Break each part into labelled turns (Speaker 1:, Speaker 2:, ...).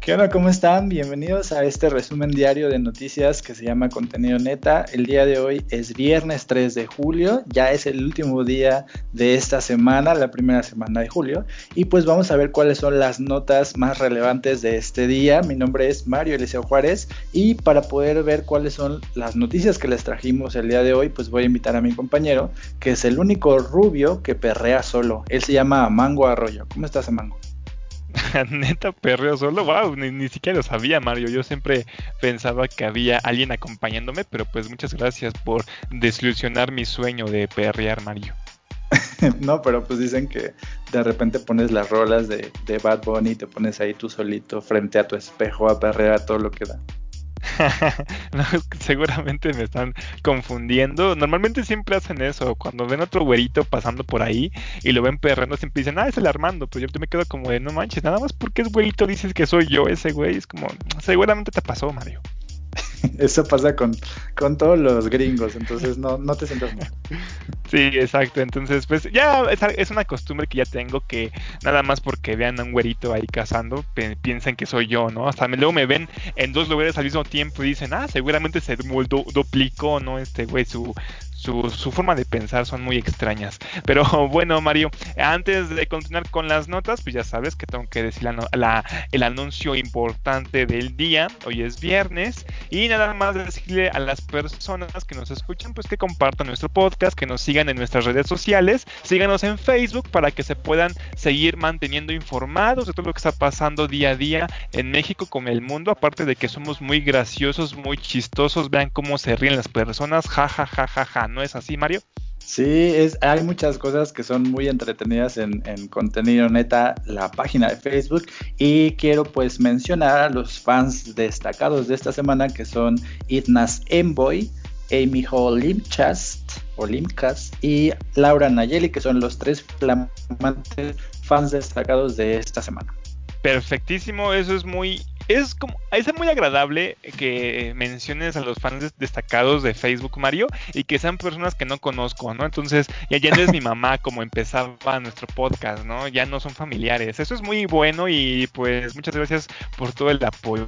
Speaker 1: ¿Qué onda? ¿Cómo están? Bienvenidos a este resumen diario de noticias que se llama Contenido Neta. El día de hoy es viernes 3 de julio, ya es el último día de esta semana, la primera semana de julio, y pues vamos a ver cuáles son las notas más relevantes de este día. Mi nombre es Mario Eliseo Juárez y para poder ver cuáles son las noticias que les trajimos el día de hoy, pues voy a invitar a mi compañero, que es el único rubio que perrea solo. Él se llama Mango Arroyo. ¿Cómo estás, Mango?
Speaker 2: Neta perreo solo, wow, ni, siquiera lo sabía Mario, yo siempre pensaba que había alguien acompañándome, pero pues muchas gracias por desilusionar mi sueño de perrear Mario.
Speaker 1: no, pero pues dicen que de repente pones las rolas de, de Bad Bunny y te pones ahí tú solito frente a tu espejo a perrear todo lo que da.
Speaker 2: seguramente me están confundiendo. Normalmente siempre hacen eso. Cuando ven otro güerito pasando por ahí y lo ven perrando, siempre dicen, ah, es el Armando. Pues yo me quedo como de, no manches, nada más porque es güerito dices que soy yo ese güey. Es como, seguramente te pasó, Mario.
Speaker 1: Eso pasa con, con todos los gringos, entonces no, no te sientas mal.
Speaker 2: Sí, exacto. Entonces, pues ya es, una costumbre que ya tengo que nada más porque vean a un güerito ahí cazando, piensen que soy yo, ¿no? Hasta luego me ven en dos lugares al mismo tiempo y dicen, ah, seguramente se duplicó, ¿no? Este güey, su, su, su, forma de pensar son muy extrañas. Pero bueno, Mario, antes de continuar con las notas, pues ya sabes que tengo que decir la, el anuncio importante del día. Hoy es viernes y nada más decirle a las personas que nos escuchan, pues que compartan nuestro podcast, que nos sigan en nuestras redes sociales, síganos en Facebook para que se puedan seguir manteniendo informados de todo lo que está pasando día a día en México con el mundo, aparte de que somos muy graciosos, muy chistosos, vean cómo se ríen las personas, ja ja ja ja ja. ¿no es así, Mario?
Speaker 1: Sí, es, hay muchas cosas que son muy entretenidas en, contenido neta, la página de Facebook. Y quiero pues mencionar a los fans destacados de esta semana que son Itnas Envoy, Amy Hall Limchast o Limcast y Laura Nayeli, que son los tres flamantes fans destacados de esta semana.
Speaker 2: Perfectísimo, eso es muy es como es muy agradable que menciones a los fans destacados de Facebook Mario y que sean personas que no conozco, ¿no? Entonces ya, ya no es mi mamá como empezaba nuestro podcast, ¿no? Ya no son familiares. Eso es muy bueno y pues muchas gracias por todo el apoyo.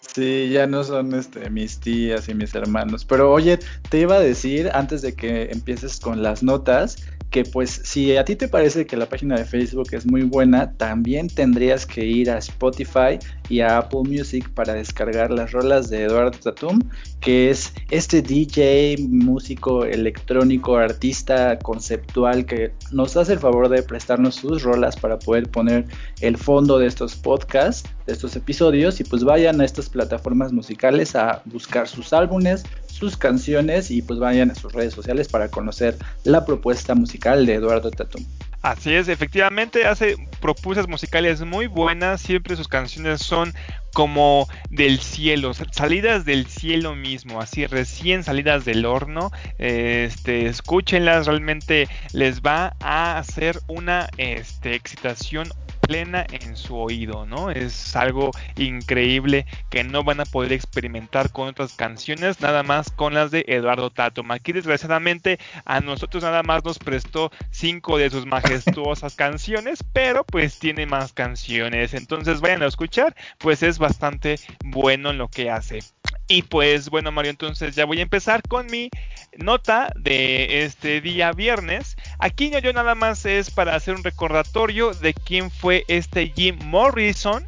Speaker 1: Sí, ya no son este, mis tías y mis hermanos. Pero oye, te iba a decir antes de que empieces con las notas que pues si a ti te parece que la página de Facebook es muy buena, también tendrías que ir a Spotify y a Apple Music para descargar las rolas de Eduardo Tatum, que es este DJ, músico electrónico, artista conceptual que nos hace el favor de prestarnos sus rolas para poder poner el fondo de estos podcasts, de estos episodios y pues vayan a estas plataformas musicales a buscar sus álbumes, sus canciones y pues vayan a sus redes sociales para conocer la propuesta musical de Eduardo Tatum.
Speaker 2: Así es, efectivamente hace propuestas musicales muy buenas, siempre sus canciones son como del cielo, salidas del cielo mismo, así recién salidas del horno, este, escúchenlas, realmente les va a hacer una este, excitación plena en su oído, ¿no? Es algo increíble que no van a poder experimentar con otras canciones, nada más con las de Eduardo Tato. Aquí desgraciadamente a nosotros nada más nos prestó cinco de sus majestuosas canciones, pero pues tiene más canciones, entonces vayan a escuchar, pues es bastante bueno en lo que hace. Y pues bueno Mario, entonces ya voy a empezar con mi nota de este día viernes. Aquí yo nada más es para hacer un recordatorio de quién fue este Jim Morrison.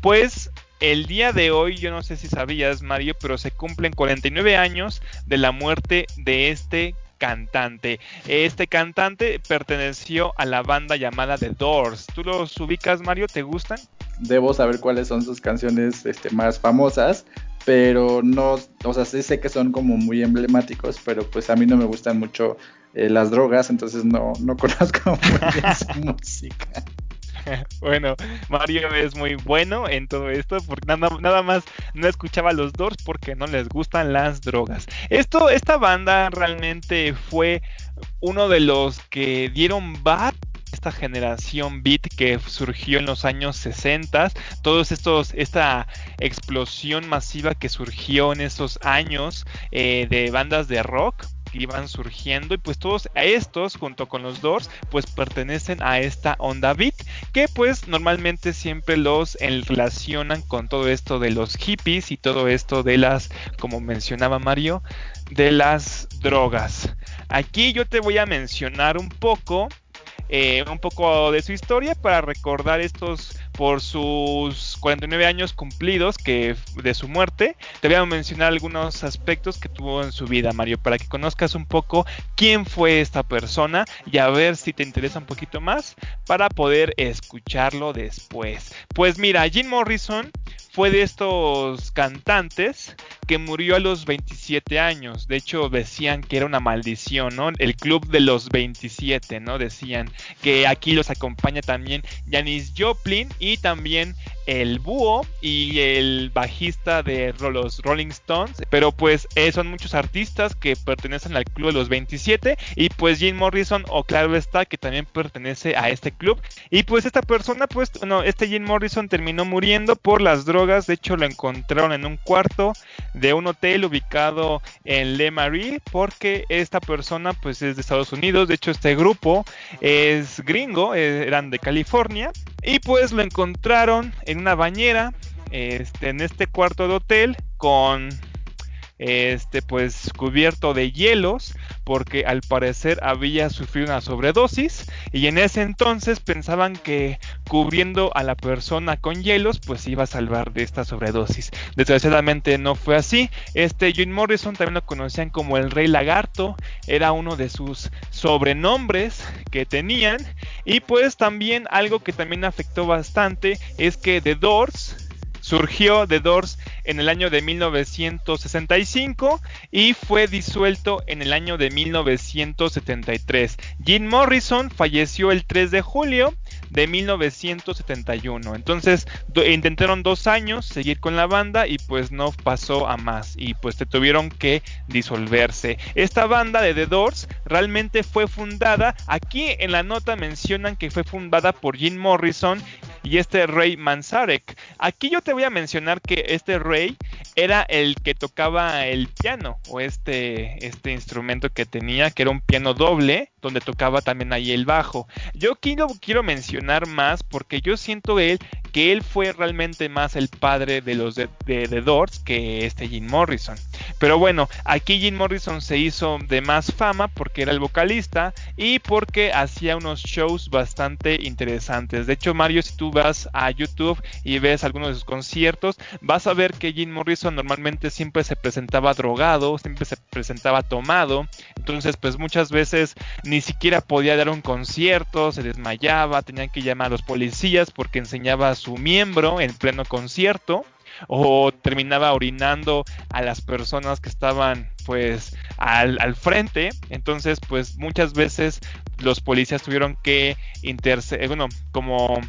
Speaker 2: Pues el día de hoy, yo no sé si sabías Mario, pero se cumplen 49 años de la muerte de este cantante. Este cantante perteneció a la banda llamada The Doors. ¿Tú los ubicas Mario? ¿Te gustan?
Speaker 1: Debo saber cuáles son sus canciones este, más famosas pero no, o sea, sí sé que son como muy emblemáticos, pero pues a mí no me gustan mucho eh, las drogas, entonces no, no conozco muy bien su música.
Speaker 2: Bueno, Mario es muy bueno en todo esto porque nada, nada más no escuchaba los Doors porque no les gustan las drogas. Esto, esta banda realmente fue uno de los que dieron bat esta generación beat que surgió en los años 60, todos estos, esta explosión masiva que surgió en esos años eh, de bandas de rock que iban surgiendo y pues todos estos junto con los Doors pues pertenecen a esta onda beat que pues normalmente siempre los relacionan con todo esto de los hippies y todo esto de las como mencionaba Mario de las drogas. Aquí yo te voy a mencionar un poco eh, un poco de su historia para recordar estos por sus 49 años cumplidos que de su muerte. Te voy a mencionar algunos aspectos que tuvo en su vida, Mario, para que conozcas un poco quién fue esta persona y a ver si te interesa un poquito más para poder escucharlo después. Pues mira, Jim Morrison fue de estos cantantes que murió a los 27 años. De hecho, decían que era una maldición, ¿no? El club de los 27, ¿no? Decían que aquí los acompaña también Janis Joplin y también el búho y el bajista de los Rolling Stones. Pero pues eh, son muchos artistas que pertenecen al club de los 27 y pues Jim Morrison o claro está que también pertenece a este club. Y pues esta persona, pues no, este Jim Morrison terminó muriendo por las drogas. De hecho lo encontraron en un cuarto de un hotel ubicado en Le Marie porque esta persona pues es de Estados Unidos. De hecho este grupo es gringo, eh, eran de California y pues lo encontraron en una bañera, este, en este cuarto de hotel con este pues cubierto de hielos porque al parecer había sufrido una sobredosis y en ese entonces pensaban que cubriendo a la persona con hielos pues iba a salvar de esta sobredosis. Desgraciadamente no fue así. Este Jim Morrison también lo conocían como el Rey Lagarto, era uno de sus sobrenombres que tenían y pues también algo que también afectó bastante es que The Doors Surgió The Doors en el año de 1965 y fue disuelto en el año de 1973. Jim Morrison falleció el 3 de julio de 1971. Entonces intentaron dos años seguir con la banda y pues no pasó a más y pues te tuvieron que disolverse. Esta banda de The Doors realmente fue fundada, aquí en la nota mencionan que fue fundada por Jim Morrison y este Ray Manzarek. Aquí yo te voy a mencionar que este Ray era el que tocaba el piano o este, este instrumento que tenía, que era un piano doble, donde tocaba también ahí el bajo. Yo quiero, quiero mencionar más porque yo siento él que él fue realmente más el padre de los de, The Doors que este Jim Morrison. Pero bueno, aquí Jim Morrison se hizo de más fama porque era el vocalista y porque hacía unos shows bastante interesantes. De hecho, Mario, si tú vas a YouTube y ves algunos de sus conciertos, vas a ver que Jim Morrison normalmente siempre se presentaba drogado, siempre se presentaba tomado. Entonces, pues muchas veces ni siquiera podía dar un concierto, se desmayaba, tenían que llamar a los policías porque enseñaba su miembro en pleno concierto o terminaba orinando a las personas que estaban pues al, al, frente. Entonces pues muchas veces los policías tuvieron que interceder bueno como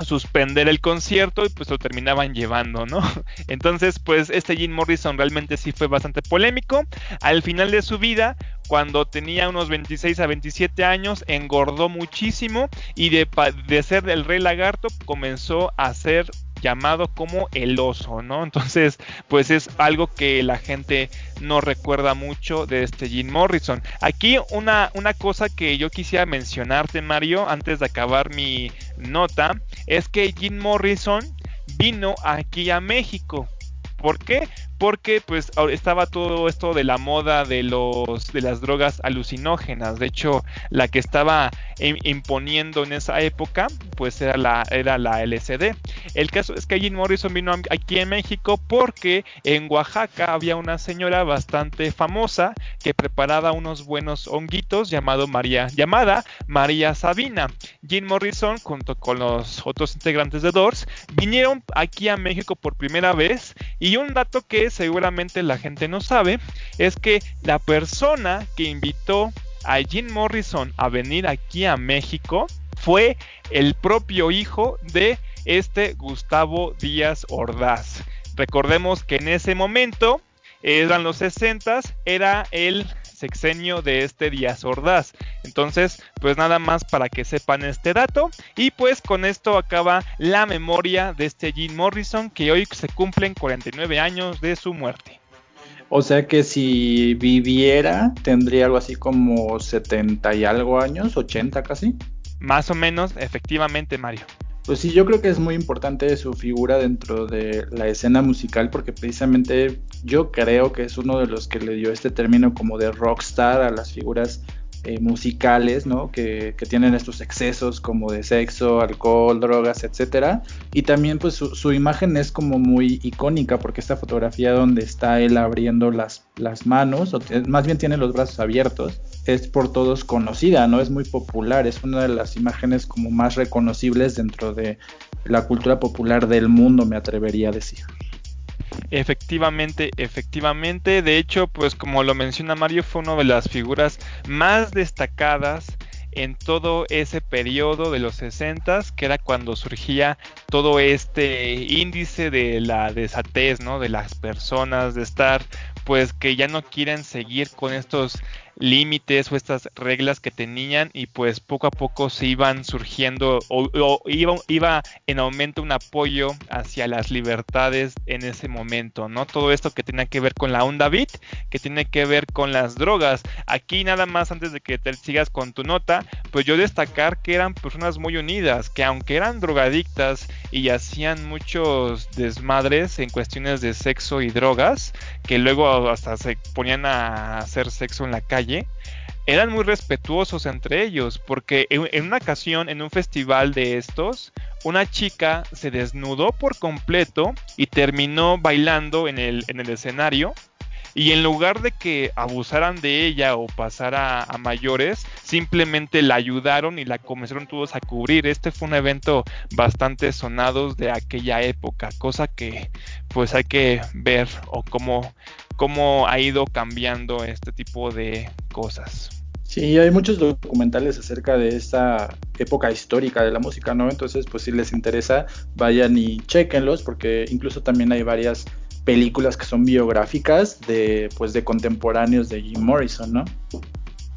Speaker 2: suspender el concierto y pues lo terminaban llevando, ¿no? Entonces, pues este Jim Morrison realmente sí fue bastante polémico. Al final de su vida, cuando tenía unos 26 a 27 años, engordó muchísimo y de, de ser el rey lagarto comenzó a ser llamado como el oso, ¿no? Entonces, pues es algo que la gente no recuerda mucho de este Jim Morrison. Aquí una, una cosa que yo quisiera mencionarte, Mario, antes de acabar mi nota, es que Jim Morrison vino aquí a México. ¿Por qué? Porque pues estaba todo esto de la moda de los de las drogas alucinógenas. De hecho, la que estaba imponiendo en esa época, pues era la era la LSD. El caso es que Jim Morrison vino aquí en México porque en Oaxaca había una señora bastante famosa que preparaba unos buenos honguitos llamado María llamada María Sabina. Jim Morrison junto con los otros integrantes de Doors vinieron aquí a México por primera vez y un dato que seguramente la gente no sabe es que la persona que invitó a Jim Morrison a venir aquí a México fue el propio hijo de este Gustavo Díaz Ordaz. Recordemos que en ese momento, eran los 60, era el sexenio de este Díaz Ordaz. Entonces, pues nada más para que sepan este dato. Y pues con esto acaba la memoria de este Jim Morrison, que hoy se cumplen 49 años de su muerte.
Speaker 1: O sea que si viviera, tendría algo así como 70 y algo años, 80 casi.
Speaker 2: Más o menos, efectivamente, Mario.
Speaker 1: Pues sí, yo creo que es muy importante su figura dentro de la escena musical porque precisamente yo creo que es uno de los que le dio este término como de rockstar a las figuras eh, musicales, ¿no? Que, tienen estos excesos como de sexo, alcohol, drogas, etcétera. Y también, pues, su, imagen es como muy icónica, porque esta fotografía donde está él abriendo las, las manos, o más bien tiene los brazos abiertos, es por todos conocida, ¿no? Es muy popular, es una de las imágenes como más reconocibles dentro de la cultura popular del mundo, me atrevería a decir.
Speaker 2: Efectivamente, efectivamente. De hecho, pues como lo menciona Mario, fue una de las figuras más destacadas en todo ese periodo de los 60 que era cuando surgía todo este índice de la desatez, ¿no? De las personas, de estar, pues que ya no quieren seguir con estos límites o estas reglas que tenían y pues poco a poco se iban surgiendo o, iba, iba, en aumento un apoyo hacia las libertades en ese momento, ¿no? Todo esto que tenía que ver con la onda beat, que tiene que ver con las drogas. Aquí nada más antes de que te sigas con tu nota, pues yo destacar que eran personas muy unidas, que aunque eran drogadictas y hacían muchos desmadres en cuestiones de sexo y drogas, que luego hasta se ponían a hacer sexo en la calle, eran muy respetuosos entre ellos, porque en, una ocasión, en un festival de estos, una chica se desnudó por completo y terminó bailando en el, en el escenario. Y en lugar de que abusaran de ella o pasara a mayores, simplemente la ayudaron y la comenzaron todos a cubrir. Este fue un evento bastante sonado de aquella época, cosa que pues hay que ver o cómo cómo ha ido cambiando este tipo de cosas.
Speaker 1: Sí, hay muchos documentales acerca de esta época histórica de la música, ¿no? Entonces, pues si les interesa, vayan y chequenlos, porque incluso también hay varias películas que son biográficas de, pues, de contemporáneos de Jim Morrison, ¿no?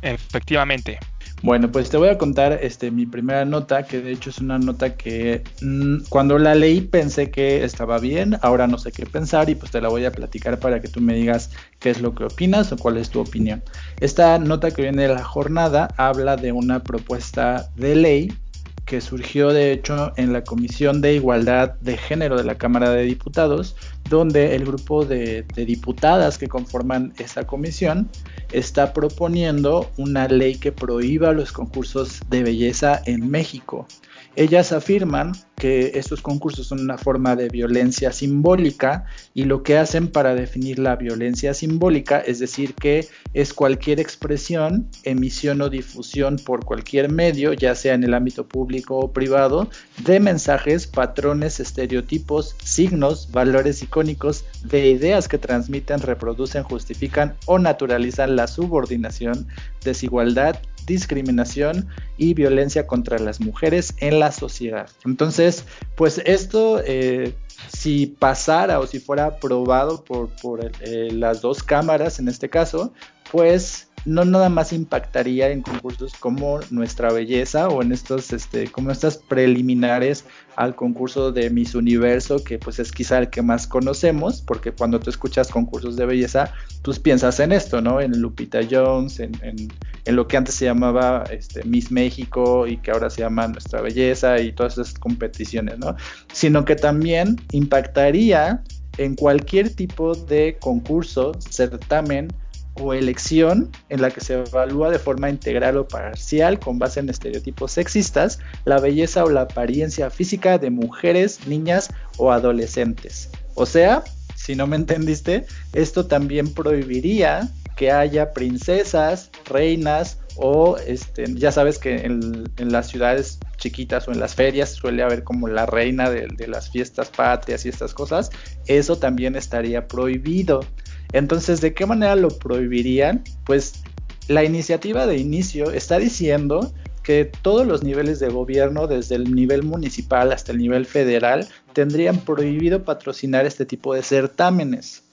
Speaker 2: Efectivamente.
Speaker 1: Bueno, pues te voy a contar este, mi primera nota, que de hecho es una nota que mm, cuando la leí pensé que estaba bien, ahora no sé qué pensar y pues te la voy a platicar para que tú me digas qué es lo que opinas o cuál es tu opinión. Esta nota que viene de la jornada habla de una propuesta de ley que surgió de hecho en la Comisión de Igualdad de Género de la Cámara de Diputados, donde el grupo de, diputadas que conforman esa comisión está proponiendo una ley que prohíba los concursos de belleza en México. Ellas afirman que estos concursos son una forma de violencia simbólica y lo que hacen para definir la violencia simbólica es decir que es cualquier expresión, emisión o difusión por cualquier medio, ya sea en el ámbito público o privado, de mensajes, patrones, estereotipos, signos, valores icónicos, de ideas que transmiten, reproducen, justifican o naturalizan la subordinación, desigualdad, discriminación y violencia contra las mujeres en la sociedad. Entonces, pues esto, eh, si pasara o si fuera aprobado por, eh, las dos cámaras en este caso, pues no nada más impactaría en concursos como Nuestra Belleza o en estos, este, como estas preliminares al concurso de Miss Universo, que pues es quizá el que más conocemos, porque cuando tú escuchas concursos de belleza, tú piensas en esto, ¿no? En Lupita Jones, en, en, lo que antes se llamaba este, Miss México y que ahora se llama Nuestra Belleza y todas esas competiciones, ¿no? Sino que también impactaría en cualquier tipo de concurso, certamen, o elección en la que se evalúa de forma integral o parcial con base en estereotipos sexistas la belleza o la apariencia física de mujeres, niñas o adolescentes. O sea, si no me entendiste, esto también prohibiría que haya princesas, reinas o este, ya sabes que en, las ciudades chiquitas o en las ferias suele haber como la reina de, de las fiestas patrias y estas cosas, eso también estaría prohibido. Entonces, ¿de qué manera lo prohibirían? Pues la iniciativa de inicio está diciendo que todos los niveles de gobierno, desde el nivel municipal hasta el nivel federal, tendrían prohibido patrocinar este tipo de certámenes.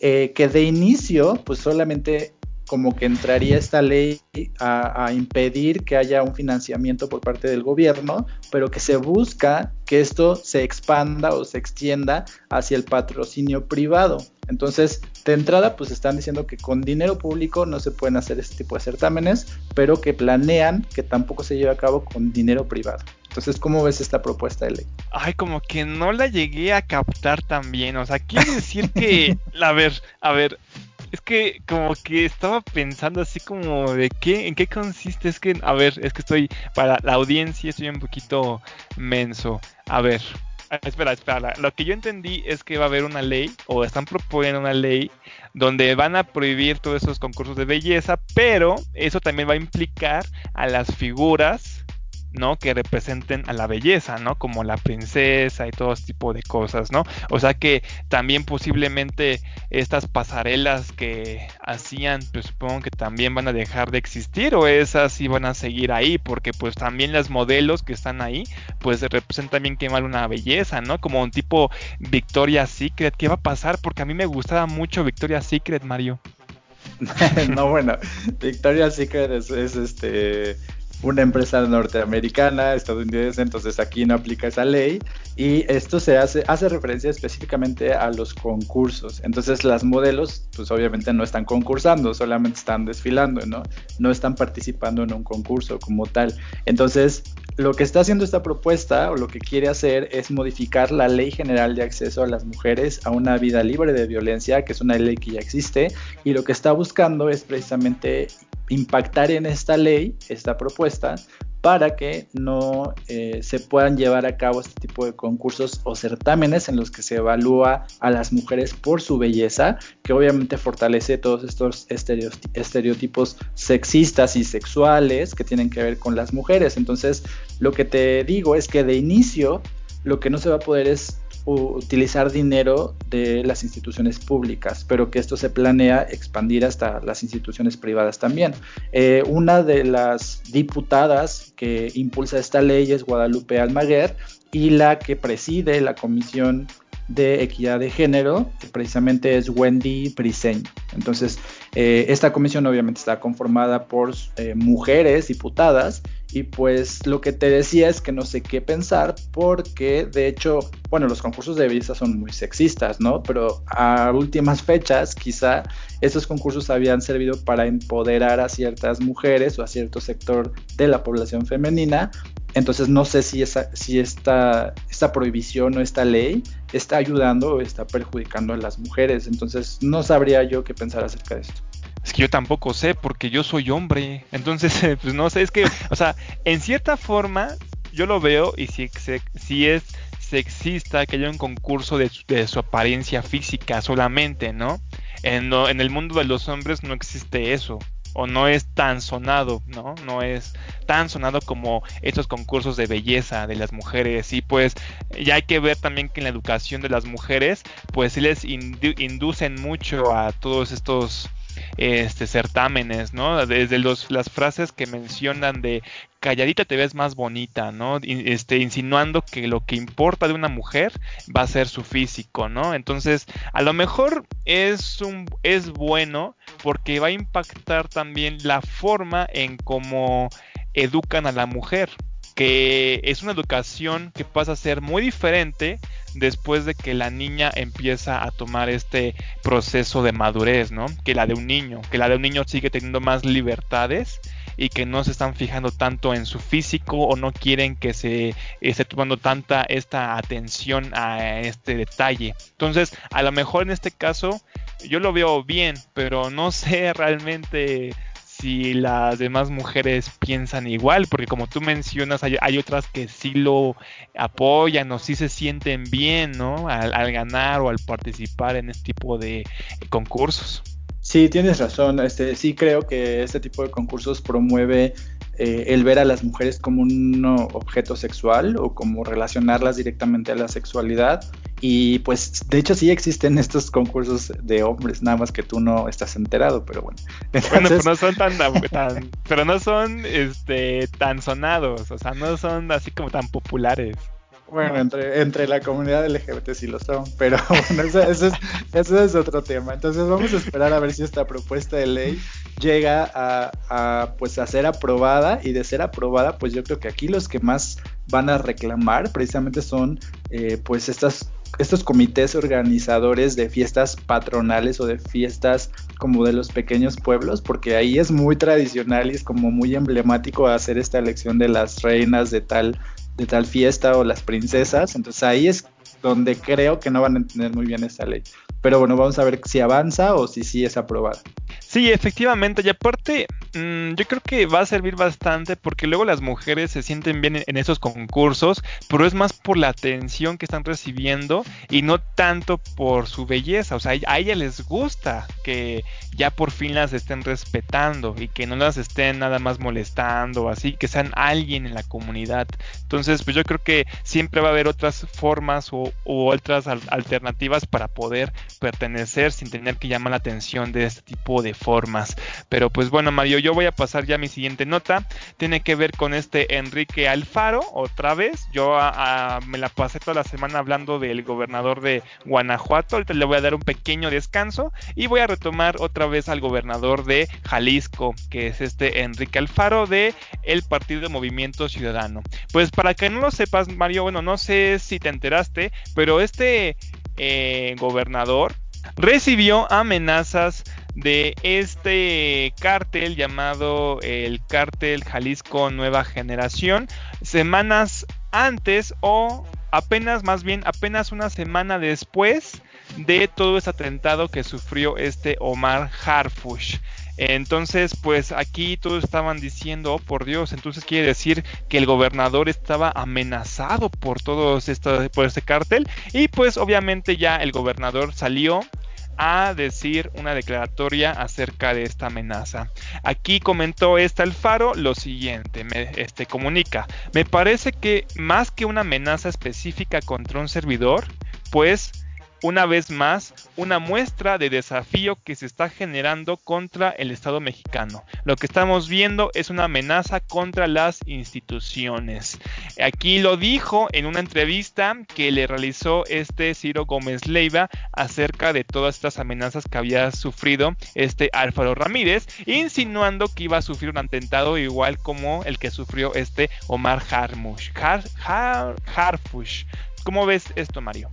Speaker 1: Eh, que de inicio, pues solamente como que entraría esta ley a, impedir que haya un financiamiento por parte del gobierno, pero que se busca que esto se expanda o se extienda hacia el patrocinio privado. Entonces, de entrada, pues están diciendo que con dinero público no se pueden hacer este tipo de certámenes, pero que planean que tampoco se lleve a cabo con dinero privado. Entonces, ¿cómo ves esta propuesta de ley?
Speaker 2: Ay, como que no la llegué a captar también. O sea, quiere decir que, a ver, a ver, es que como que estaba pensando así como de qué, en qué consiste. Es que, a ver, es que estoy, para la audiencia estoy un poquito menso. A ver, espera, espera. Lo que yo entendí es que va a haber una ley, o están proponiendo una ley, donde van a prohibir todos esos concursos de belleza, pero eso también va a implicar a las figuras ¿no? Que representen a la belleza, ¿no? Como la princesa y todo tipo de cosas, ¿no? O sea que también posiblemente estas pasarelas que hacían, pues supongo que también van a dejar de existir o esas sí van a seguir ahí, porque pues también las modelos que están ahí, pues representan también que mal una belleza, ¿no? Como un tipo Victoria's Secret, ¿qué va a pasar? Porque a mí me gustaba mucho Victoria's Secret, Mario.
Speaker 1: no, bueno, Victoria's Secret es este una empresa norteamericana, estadounidense, entonces aquí no aplica esa ley y esto se hace, hace referencia específicamente a los concursos. Entonces las modelos pues obviamente no están concursando, solamente están desfilando, ¿no? No están participando en un concurso como tal. Entonces lo que está haciendo esta propuesta o lo que quiere hacer es modificar la ley general de acceso a las mujeres a una vida libre de violencia, que es una ley que ya existe, y lo que está buscando es precisamente impactar en esta ley, esta propuesta, para que no eh, se puedan llevar a cabo este tipo de concursos o certámenes en los que se evalúa a las mujeres por su belleza, que obviamente fortalece todos estos estereotipos sexistas y sexuales que tienen que ver con las mujeres. Entonces, lo que te digo es que de inicio lo que no se va a poder es utilizar dinero de las instituciones públicas, pero que esto se planea expandir hasta las instituciones privadas también. Eh, una de las diputadas que impulsa esta ley es Guadalupe Almaguer y la que preside la Comisión de Equidad de Género, que precisamente es Wendy Briseño. Entonces, eh, esta comisión obviamente está conformada por eh, mujeres diputadas y pues lo que te decía es que no sé qué pensar porque de hecho, bueno, los concursos de belleza son muy sexistas, ¿no? Pero a últimas fechas quizá estos concursos habían servido para empoderar a ciertas mujeres o a cierto sector de la población femenina. Entonces no sé si, esa, si esta, esta prohibición o esta ley está ayudando o está perjudicando a las mujeres. Entonces no sabría yo qué pensar acerca de esto.
Speaker 2: Es que yo tampoco sé porque yo soy hombre. Entonces, pues no sé, es que, o sea, en cierta forma yo lo veo y si, es sexista que haya un concurso de, su apariencia física solamente, ¿no? En, en el mundo de los hombres no existe eso o no es tan sonado, ¿no? No es tan sonado como estos concursos de belleza de las mujeres. Y pues ya hay que ver también que en la educación de las mujeres, pues sí les inducen mucho a todos estos este certámenes, ¿no? Desde los, las frases que mencionan de calladita te ves más bonita, ¿no? Este, insinuando que lo que importa de una mujer va a ser su físico, ¿no? Entonces, a lo mejor es un es bueno porque va a impactar también la forma en cómo educan a la mujer, que es una educación que pasa a ser muy diferente después de que la niña empieza a tomar este proceso de madurez, ¿no? Que la de un niño, que la de un niño sigue teniendo más libertades y que no se están fijando tanto en su físico o no quieren que se esté tomando tanta esta atención a este detalle. Entonces, a lo mejor en este caso yo lo veo bien, pero no sé realmente si las demás mujeres piensan igual, porque como tú mencionas, hay, otras que sí lo apoyan o sí se sienten bien, ¿no? Al, ganar o al participar en este tipo de concursos.
Speaker 1: Sí, tienes razón. Este, sí creo que este tipo de concursos promueve eh, el ver a las mujeres como un objeto sexual o como relacionarlas directamente a la sexualidad y pues de hecho sí existen estos concursos de hombres, nada más que tú no estás enterado, pero bueno.
Speaker 2: Bueno, pero no son tan, pero no son este tan sonados, o sea, no son así como tan populares.
Speaker 1: Bueno, entre, entre la comunidad LGBT sí lo son, pero bueno, eso, es, otro tema. Entonces vamos a esperar a ver si esta propuesta de ley llega a, pues a ser aprobada y de ser aprobada, pues yo creo que aquí los que más van a reclamar precisamente son eh, pues estas estos comités organizadores de fiestas patronales o de fiestas como de los pequeños pueblos, porque ahí es muy tradicional y es como muy emblemático hacer esta elección de las reinas de tal, de tal fiesta o las princesas. Entonces ahí es donde creo que no van a entender muy bien esta ley. Pero bueno, vamos a ver si avanza o si sí es aprobada.
Speaker 2: Sí, efectivamente, y aparte, mm, yo creo que va a servir bastante porque luego las mujeres se sienten bien en, esos concursos, pero es más por la atención que están recibiendo y no tanto por su belleza. O sea, a ella les gusta que ya por fin las estén respetando y que no las estén nada más molestando, así, que sean alguien en la comunidad. Entonces, pues yo creo que siempre va a haber otras formas o, otras alternativas para poder pertenecer sin tener que llamar la atención de este tipo de formas. Pero pues bueno, Mario, yo voy a pasar ya a mi siguiente nota. Tiene que ver con este Enrique Alfaro, otra vez. Yo me la pasé toda la semana hablando del gobernador de Guanajuato. Ahorita le voy a dar un pequeño descanso y voy a retomar otra vez al gobernador de Jalisco, que es este Enrique Alfaro de el Partido Movimiento Ciudadano. Pues para que no lo sepas, Mario, bueno, no sé si te enteraste, pero este eh, gobernador recibió amenazas de este cártel llamado el cártel Jalisco Nueva Generación semanas antes o apenas más bien apenas una semana después de todo ese atentado que sufrió este Omar Harfush. Entonces, pues aquí todos estaban diciendo, oh, por Dios, entonces quiere decir que el gobernador estaba amenazado por todo esto, por este cártel. Y pues obviamente ya el gobernador salió a decir una declaratoria acerca de esta amenaza. Aquí comentó este Alfaro lo siguiente, me este, comunica, me parece que más que una amenaza específica contra un servidor, pues una vez más una muestra de desafío que se está generando contra el Estado mexicano. Lo que estamos viendo es una amenaza contra las instituciones. Aquí lo dijo en una entrevista que le realizó este Ciro Gómez Leiva acerca de todas estas amenazas que había sufrido este Álvaro Ramírez, insinuando que iba a sufrir un atentado igual como el que sufrió este Omar Harmush. Harfush. ¿Cómo ves esto, Mario?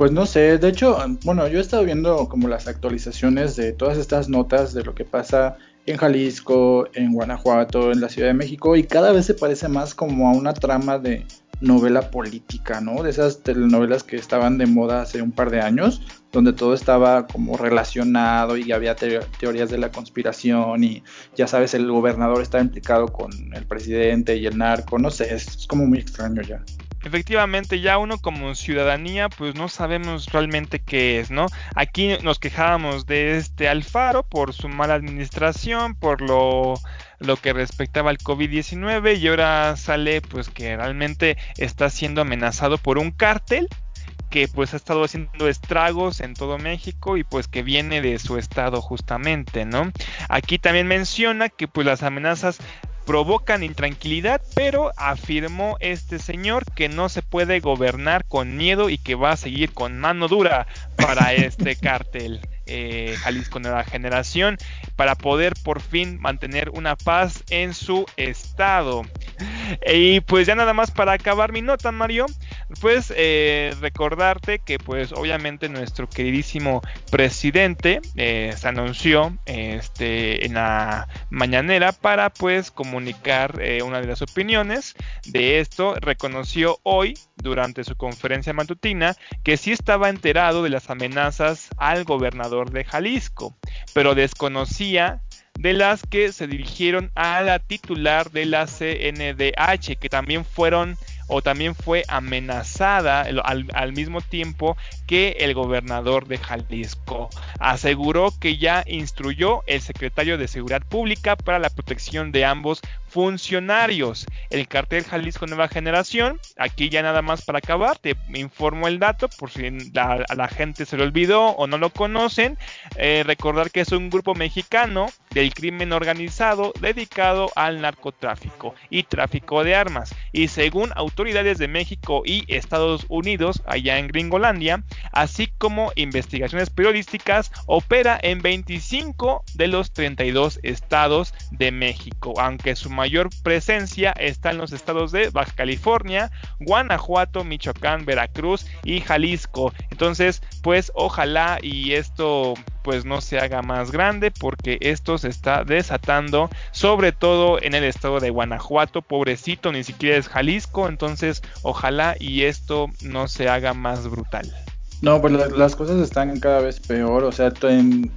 Speaker 1: Pues no sé, de hecho, bueno, yo he estado viendo como las actualizaciones de todas estas notas de lo que pasa en Jalisco, en Guanajuato, en la Ciudad de México, y cada vez se parece más como a una trama de novela política, ¿no? De esas telenovelas que estaban de moda hace un par de años, donde todo estaba como relacionado y había teorías de la conspiración y ya sabes, el gobernador está implicado con el presidente y el narco, no sé, es como muy extraño ya
Speaker 2: efectivamente ya uno como ciudadanía pues no sabemos realmente qué es, ¿no? Aquí nos quejábamos de este Alfaro por su mala administración, por lo, lo que respectaba al COVID-19 y ahora sale pues que realmente está siendo amenazado por un cártel que pues ha estado haciendo estragos en todo México y pues que viene de su estado justamente, ¿no? Aquí también menciona que pues las amenazas provocan intranquilidad, pero afirmó este señor que no se puede gobernar con miedo y que va a seguir con mano dura para este cártel. Eh, Jalisco Nueva Generación para poder por fin mantener una paz en su estado. Y pues ya nada más para acabar mi nota, Mario, pues eh, recordarte que pues obviamente nuestro queridísimo presidente eh, se anunció este, en la mañanera para pues comunicar una de las opiniones de esto. Reconoció hoy durante su conferencia matutina que sí estaba enterado de las amenazas al gobernador de Jalisco, pero desconocía de las que se dirigieron a la titular de la CNDH, que también fueron o también fue amenazada al, mismo tiempo que el gobernador de Jalisco. Aseguró que ya instruyó el secretario de Seguridad Pública para la protección de ambos funcionarios. El cartel Jalisco Nueva Generación, aquí ya nada más para acabar, te informo el dato por si la, a la gente se lo olvidó o no lo conocen. Eh, recordar que es un grupo mexicano del crimen organizado dedicado al narcotráfico y tráfico de armas. Y según autoridades de México y Estados Unidos, allá en Gringolandia, así como investigaciones periodísticas, opera en 25 de los 32 estados de México, aunque su mayor presencia está en los estados de Baja California, Guanajuato, Michoacán, Veracruz y Jalisco. Entonces, pues ojalá y esto pues no se haga más grande porque esto se está desatando sobre todo en el estado de Guanajuato. Pobrecito ni siquiera es Jalisco. Entonces ojalá y esto no se haga más brutal
Speaker 1: no, pues las cosas están cada vez peor, o sea,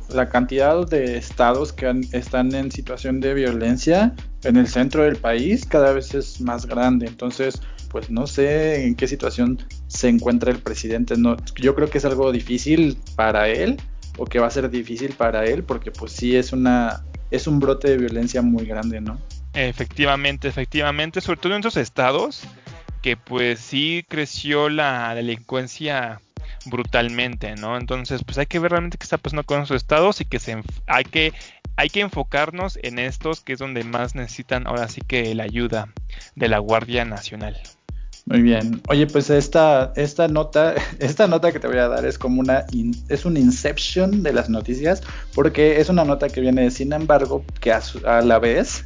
Speaker 1: la cantidad de estados que están en situación de violencia en el centro del país cada vez es más grande, entonces, pues no sé en qué situación se encuentra el presidente, no, yo creo que es algo difícil para él o que va a ser difícil para él porque pues sí es una es un brote de violencia muy grande, ¿no?
Speaker 2: Efectivamente, efectivamente, sobre todo en esos estados que pues sí creció la delincuencia brutalmente, ¿no? Entonces, pues hay que ver realmente qué está pasando con esos estados y que se hay que hay que enfocarnos en estos que es donde más necesitan ahora sí que la ayuda de la Guardia Nacional.
Speaker 1: Muy bien. Oye, pues esta, esta nota, esta nota que te voy a dar es como una es un inception de las noticias, porque es una nota que viene, sin embargo, que a la vez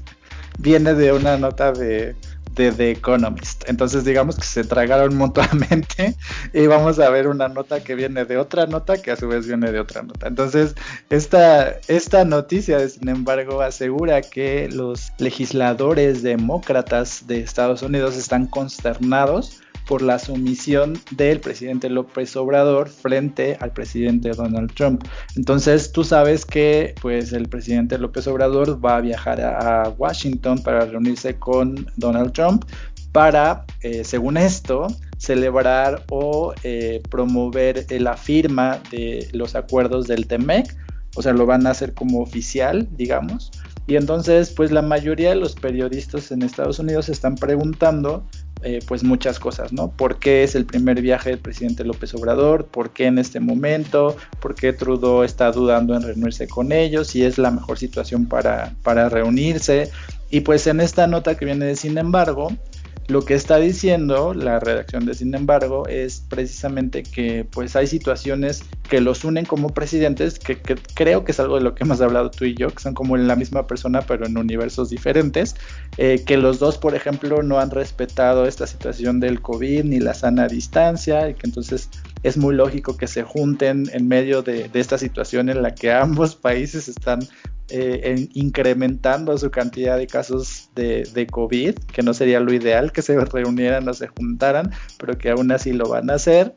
Speaker 1: viene de una nota de de The Economist. Entonces digamos que se tragaron mutuamente y vamos a ver una nota que viene de otra nota que a su vez viene de otra nota. Entonces esta, esta noticia, sin embargo, asegura que los legisladores demócratas de Estados Unidos están consternados por la sumisión del presidente López Obrador frente al presidente Donald Trump. Entonces tú sabes que pues el presidente López Obrador va a viajar a Washington para reunirse con Donald Trump para, eh, según esto, celebrar o eh, promover la firma de los acuerdos del TEMEC, o sea, lo van a hacer como oficial, digamos. Y entonces, pues la mayoría de los periodistas en Estados Unidos están preguntando eh, pues muchas cosas, ¿no? ¿Por qué es el primer viaje del presidente López Obrador? ¿Por qué en este momento? ¿Por qué Trudeau está dudando en reunirse con ellos? Si es la mejor situación para, para reunirse. Y pues en esta nota que viene de sin embargo, lo que está diciendo la redacción de Sin embargo es precisamente que pues hay situaciones que los unen como presidentes, que, creo que es algo de lo que hemos hablado tú y yo, que son como la misma persona pero en universos diferentes, eh, que los dos por ejemplo no han respetado esta situación del COVID ni la sana distancia y que entonces es muy lógico que se junten en medio de esta situación en la que ambos países están eh, incrementando su cantidad de casos de, COVID, que no sería lo ideal que se reunieran o se juntaran, pero que aún así lo van a hacer.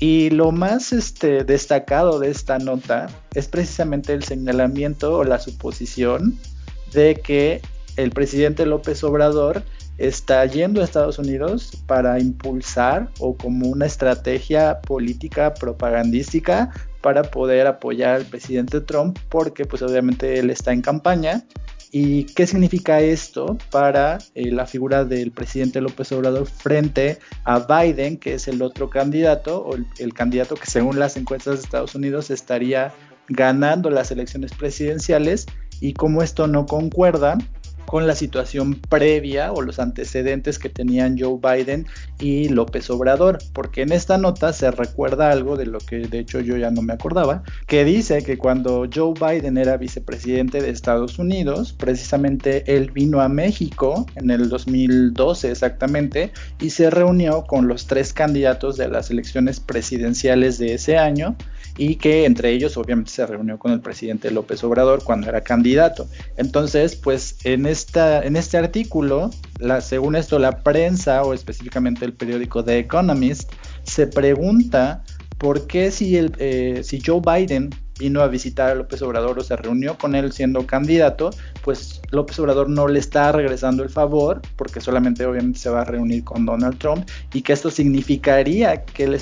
Speaker 1: Y lo más este, destacado de esta nota es precisamente el señalamiento o la suposición de que el presidente López Obrador está yendo a Estados Unidos para impulsar o como una estrategia política propagandística para poder apoyar al presidente Trump porque pues obviamente él está en campaña. ¿Y qué significa esto para eh, la figura del presidente López Obrador frente a Biden, que es el otro candidato, o el candidato que según las encuestas de Estados Unidos estaría ganando las elecciones presidenciales? Y cómo esto no concuerda con la situación previa o los antecedentes que tenían Joe Biden y López Obrador, porque en esta nota se recuerda algo de lo que de hecho yo ya no me acordaba, que dice que cuando Joe Biden era vicepresidente de Estados Unidos, precisamente él vino a México en el 2012 exactamente y se reunió con los tres candidatos de las elecciones presidenciales de ese año y que entre ellos obviamente se reunió con el presidente López Obrador cuando era candidato. Entonces, pues en, esta, en este artículo, según esto, la prensa o específicamente el periódico The Economist se pregunta por qué si, el, eh, si Joe Biden vino a visitar a López Obrador o se reunió con él siendo candidato, pues López Obrador no le está regresando el favor, porque solamente obviamente se va a reunir con Donald Trump, y que esto significaría que él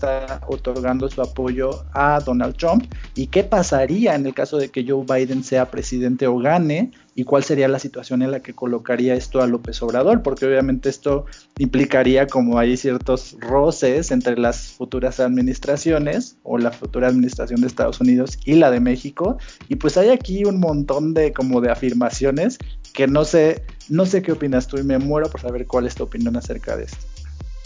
Speaker 1: está otorgando su apoyo a Donald Trump y qué pasaría en el caso de que Joe Biden sea presidente o gane y cuál sería la situación en la que colocaría esto a López Obrador, porque obviamente esto implicaría como hay ciertos roces entre las futuras administraciones o la futura administración de Estados Unidos y la de México. Y pues hay aquí un montón de como de afirmaciones que no sé no sé qué opinas tú y me muero por saber cuál es tu opinión acerca de esto.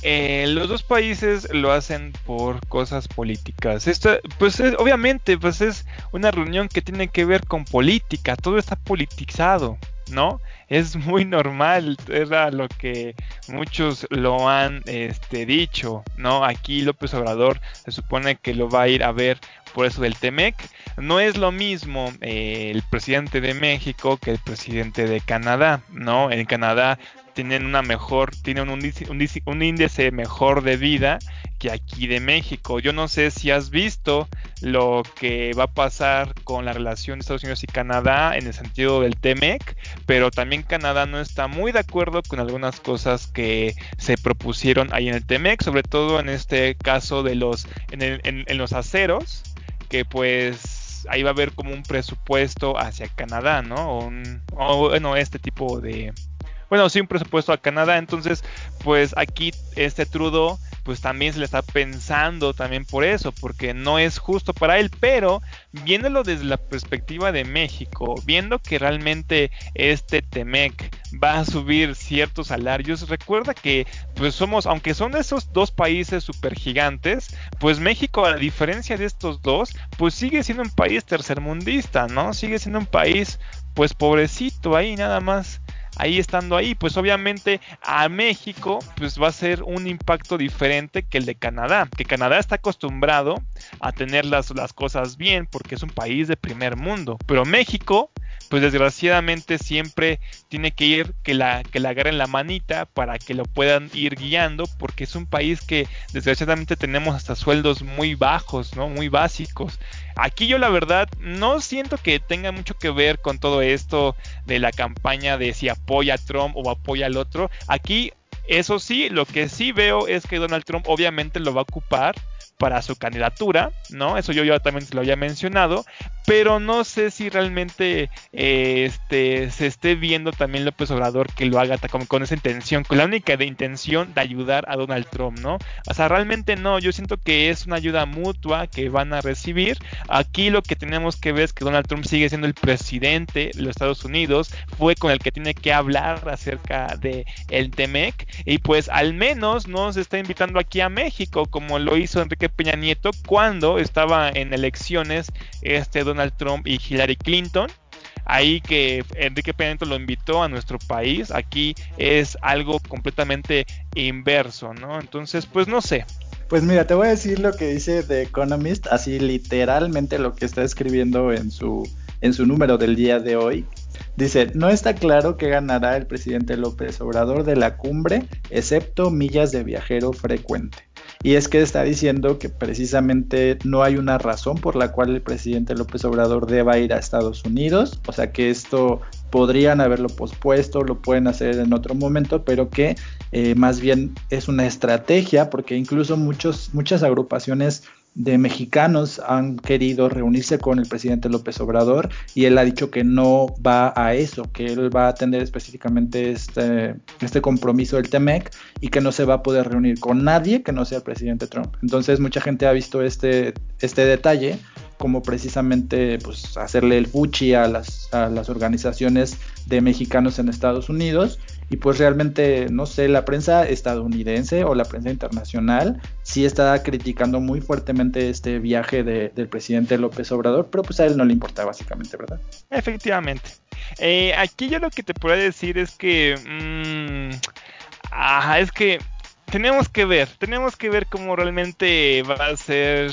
Speaker 2: Eh, los dos países lo hacen por cosas políticas. Esto, pues obviamente, pues es una reunión que tiene que ver con política. Todo está politizado, ¿no? Es muy normal, era lo que muchos lo han este, dicho, ¿no? Aquí López Obrador se supone que lo va a ir a ver por eso del TEMEC. No es lo mismo eh, el presidente de México que el presidente de Canadá, ¿no? En Canadá tienen una mejor, tienen un índice, un, índice mejor de vida que aquí de México. Yo no sé si has visto lo que va a pasar con la relación de Estados Unidos y Canadá en el sentido del TEMEC, pero también Canadá no está muy de acuerdo con algunas cosas que se propusieron ahí en el TEMEC, sobre todo en este caso de los, en, los aceros, que pues ahí va a haber como un presupuesto hacia Canadá, ¿no? o bueno, este tipo de, bueno, sí, un presupuesto a Canadá. Entonces, pues aquí este Trudeau, pues también se le está pensando también por eso, porque no es justo para él, pero viéndolo desde la perspectiva de México, viendo que realmente este Temec va a subir ciertos salarios, recuerda que pues somos, aunque son esos dos países super gigantes, pues México a diferencia de estos dos, pues sigue siendo un país tercermundista, ¿no? Sigue siendo un país pues pobrecito ahí nada más ahí estando ahí, pues obviamente a México pues va a ser un impacto diferente que el de Canadá, que Canadá está acostumbrado a tener las, las cosas bien porque es un país de primer mundo, pero México pues desgraciadamente siempre tiene que ir que la que la agarren la manita para que lo puedan ir guiando porque es un país que desgraciadamente tenemos hasta sueldos muy bajos, ¿no? Muy básicos. Aquí yo la verdad no siento que tenga mucho que ver con todo esto de la campaña de si apoya a Trump o apoya al otro. Aquí eso sí, lo que sí veo es que Donald Trump obviamente lo va a ocupar para su candidatura, ¿no? Eso yo ya también lo había mencionado, pero no sé si realmente eh, este, se esté viendo también López Obrador que lo haga con, esa intención, con la única de intención de ayudar a Donald Trump, ¿no? O sea, realmente no, yo siento que es una ayuda mutua que van a recibir. Aquí lo que tenemos que ver es que Donald Trump sigue siendo el presidente de los Estados Unidos, fue con el que tiene que hablar acerca de el TEMEC y pues al menos no se está invitando aquí a México como lo hizo Enrique Peña Nieto cuando estaba en elecciones este Donald Trump y Hillary Clinton. Ahí que Enrique Peña Nieto lo invitó a nuestro país, aquí es algo completamente inverso, ¿no? Entonces, pues no sé,
Speaker 1: pues mira, te voy a decir lo que dice The Economist, así literalmente lo que está escribiendo en su, en su número del día de hoy. Dice, no está claro que ganará el presidente López Obrador de la cumbre, excepto millas de viajero frecuente. Y es que está diciendo que precisamente no hay una razón por la cual el presidente López Obrador deba ir a Estados Unidos, o sea que esto podrían haberlo pospuesto, lo pueden hacer en otro momento, pero que eh, más bien es una estrategia, porque incluso muchos, muchas agrupaciones de mexicanos han querido reunirse con el presidente López Obrador y él ha dicho que no va a eso, que él va a atender específicamente este, este compromiso del TEMEC y que no se va a poder reunir con nadie que no sea el presidente Trump. Entonces mucha gente ha visto este, este detalle como precisamente pues, hacerle el fuchi a las, a las organizaciones de mexicanos en Estados Unidos y pues realmente, no sé, la prensa estadounidense o la prensa internacional sí está criticando muy fuertemente este viaje del presidente López Obrador, pero pues a él no le importa básicamente, ¿verdad?
Speaker 2: Efectivamente. Eh, aquí yo lo que te puedo decir es que... Mmm, es que tenemos que ver, tenemos que ver cómo realmente va a ser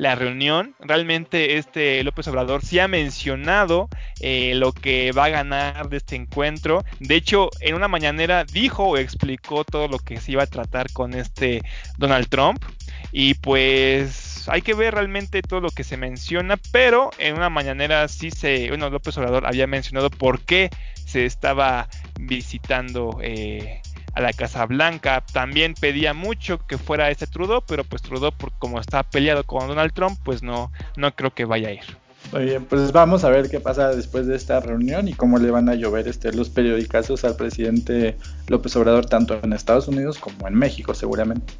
Speaker 2: la reunión. Realmente este López Obrador sí ha mencionado eh, lo que va a ganar de este encuentro. De hecho, en una mañanera dijo o explicó todo lo que se iba a tratar con este Donald Trump. Y pues hay que ver realmente todo lo que se menciona, pero en una mañanera sí se, bueno, López Obrador había mencionado por qué se estaba visitando eh, a la Casa Blanca. También pedía mucho que fuera este Trudeau, pero pues Trudeau, por, como está peleado con Donald Trump, pues no, no creo que vaya a ir.
Speaker 1: Oye, pues vamos a ver qué pasa después de esta reunión y cómo le van a llover este, los periodicazos al presidente López Obrador, tanto en Estados Unidos como en México, seguramente.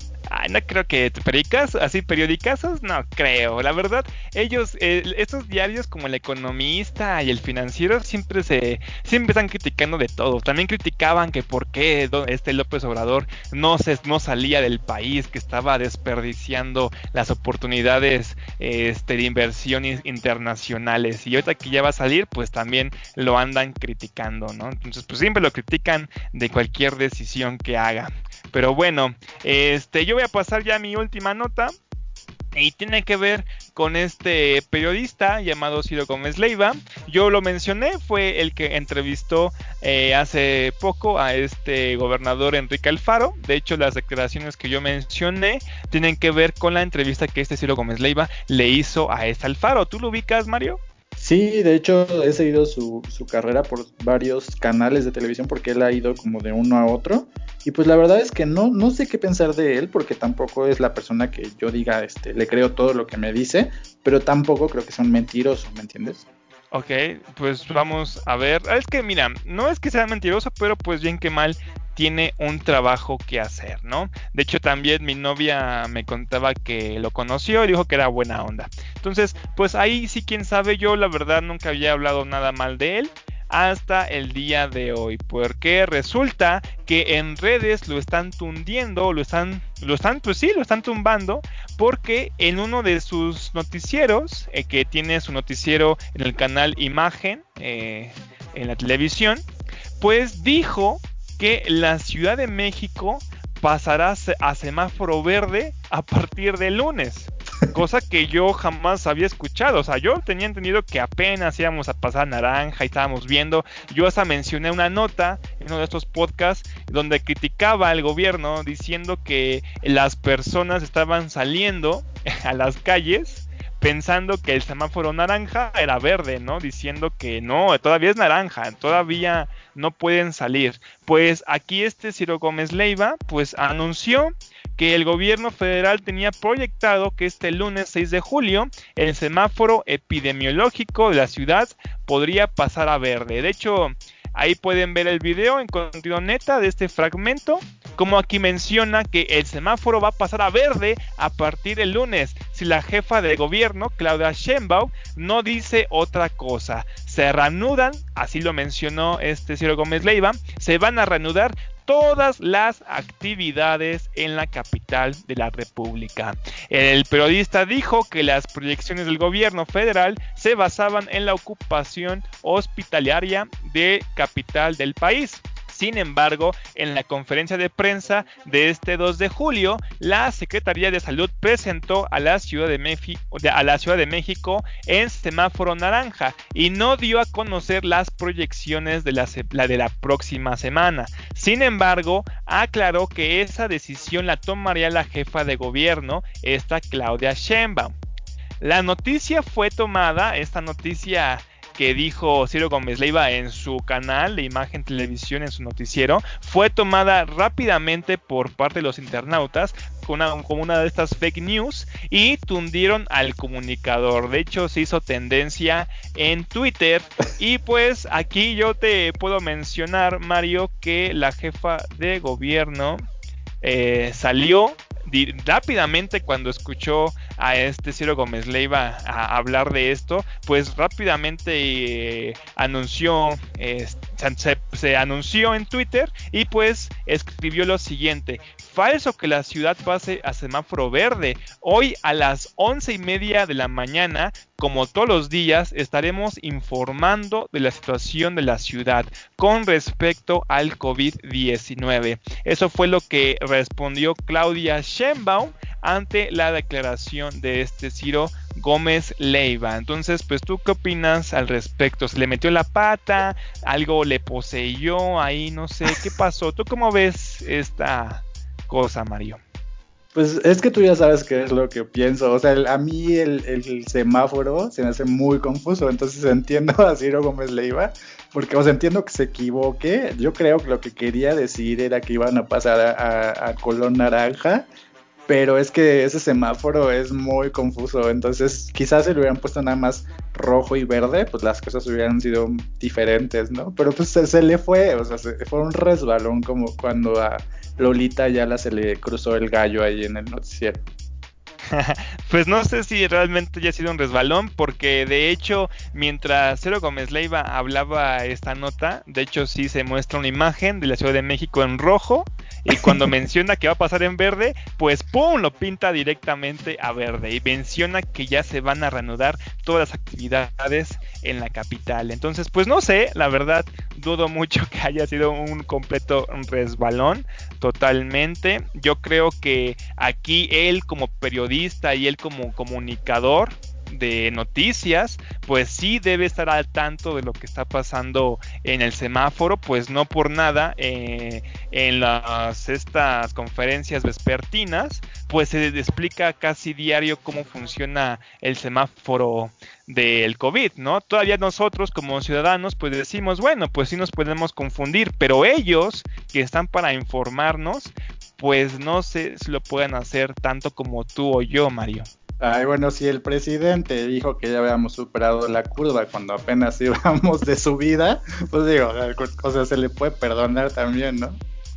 Speaker 2: No creo que periodicas, así periodicazos, no creo. La verdad, ellos, eh, estos diarios como el Economista y el Financiero siempre se, siempre están criticando de todo. También criticaban que por qué este López Obrador no se, no salía del país, que estaba desperdiciando las oportunidades este, de inversión internacionales. Y ahorita que ya va a salir, pues también lo andan criticando, ¿no? Entonces, pues siempre lo critican de cualquier decisión que haga. Pero bueno, este, yo voy a pasar ya a mi última nota. Y tiene que ver con este periodista llamado Ciro Gómez Leiva. Yo lo mencioné, fue el que entrevistó eh, hace poco a este gobernador Enrique Alfaro. De hecho, las declaraciones que yo mencioné tienen que ver con la entrevista que este Ciro Gómez Leiva le hizo a este Alfaro. ¿Tú lo ubicas, Mario?
Speaker 1: Sí, de hecho he seguido su, su, carrera por varios canales de televisión porque él ha ido como de uno a otro. Y pues la verdad es que no, no sé qué pensar de él porque tampoco es la persona que yo diga, este, le creo todo lo que me dice, pero tampoco creo que sea un mentiroso, ¿me entiendes?
Speaker 2: Ok, pues vamos a ver. Es que mira, no es que sea mentiroso, pero pues bien que mal tiene un trabajo que hacer, ¿no? De hecho, también mi novia me contaba que lo conoció y dijo que era buena onda. Entonces, pues ahí sí, quién sabe, yo la verdad nunca había hablado nada mal de él hasta el día de hoy, porque resulta que en redes lo están tundiendo, lo están, lo están, pues sí, lo están tumbando, porque en uno de sus noticieros, eh, que tiene su noticiero en el canal Imagen, eh, en la televisión, pues dijo que la Ciudad de México pasará a semáforo verde a partir del lunes. Cosa que yo jamás había escuchado. O sea, yo tenía entendido que apenas íbamos a pasar naranja y estábamos viendo. Yo hasta mencioné una nota en uno de estos podcasts donde criticaba al gobierno diciendo que las personas estaban saliendo a las calles pensando que el semáforo naranja era verde, ¿no? Diciendo que no, todavía es naranja, todavía no pueden salir. Pues aquí este Ciro Gómez Leiva, pues anunció que el gobierno federal tenía proyectado que este lunes 6 de julio el semáforo epidemiológico de la ciudad podría pasar a verde. De hecho, Ahí pueden ver el video en contenido neta de este fragmento, como aquí menciona que el semáforo va a pasar a verde a partir del lunes, si la jefa de gobierno, Claudia Sheinbaum, no dice otra cosa. Se reanudan, así lo mencionó este Ciro Gómez Leiva, se van a reanudar todas las actividades en la capital de la República. El periodista dijo que las proyecciones del gobierno federal se basaban en la ocupación hospitalaria de capital del país. Sin embargo, en la conferencia de prensa de este 2 de julio, la Secretaría de Salud presentó a la Ciudad de, México, en semáforo naranja y no dio a conocer las proyecciones de la, de la próxima semana. Sin embargo, aclaró que esa decisión la tomaría la jefa de gobierno, esta Claudia Sheinbaum. La noticia fue tomada, esta noticia que dijo Ciro Gómez Leiva en su canal de Imagen Televisión, en su noticiero, fue tomada rápidamente por parte de los internautas como una, de estas fake news y tundieron al comunicador. De hecho, se hizo tendencia en Twitter. Y pues aquí yo te puedo mencionar, Mario, que la jefa de gobierno eh, salió rápidamente cuando escuchó a este Ciro Gómez Leiva a hablar de esto, pues rápidamente eh, anunció, se, anunció en Twitter y pues escribió lo siguiente, falso que la ciudad pase a semáforo verde. Hoy a las once y media de la mañana, como todos los días, estaremos informando de la situación de la ciudad con respecto al COVID-19. Eso fue lo que respondió Claudia Sheinbaum ante la declaración de este Ciro Gómez Leiva. Entonces, pues tú qué opinas al respecto? ¿Se le metió la pata? ¿Algo le poseyó ahí? No sé, ¿qué pasó? ¿Tú cómo ves esta cosa, Mario.
Speaker 1: Pues es que tú ya sabes qué es lo que pienso. O sea, a mí el, semáforo se me hace muy confuso. Entonces entiendo a Ciro Gómez Leiva. Porque, o sea, entiendo que se equivoque. Yo creo que lo que quería decir era que iban a pasar a, a color naranja pero es que ese semáforo es muy confuso, entonces quizás si le hubieran puesto nada más rojo y verde, pues las cosas hubieran sido diferentes, ¿no? Pero pues se, le fue, o sea, fue un resbalón como cuando a Lolita ya la se le cruzó el gallo ahí en el noticiero.
Speaker 2: pues no sé si realmente haya sido un resbalón, porque de hecho, mientras Cero Gómez Leiva hablaba esta nota, de hecho sí se muestra una imagen de la Ciudad de México en rojo, y cuando menciona que va a pasar en verde, pues ¡pum! lo pinta directamente a verde, y menciona que ya se van a reanudar todas las actividades en la capital. Entonces, pues no sé, la verdad, dudo mucho que haya sido un completo resbalón, totalmente. Yo creo que aquí él como periodista y él como comunicador de noticias, pues sí debe estar al tanto de lo que está pasando en el semáforo, pues no por nada eh, en las estas conferencias vespertinas, pues se explica casi diario cómo funciona el semáforo del COVID, ¿no? Todavía nosotros como ciudadanos pues decimos, bueno, pues sí nos podemos confundir, pero ellos que están para informarnos, pues no sé si lo pueden hacer tanto como tú o yo, Mario.
Speaker 1: Ay, bueno, si el presidente dijo que ya habíamos superado la curva cuando apenas íbamos de subida, pues digo, o sea, se le puede perdonar también, ¿no?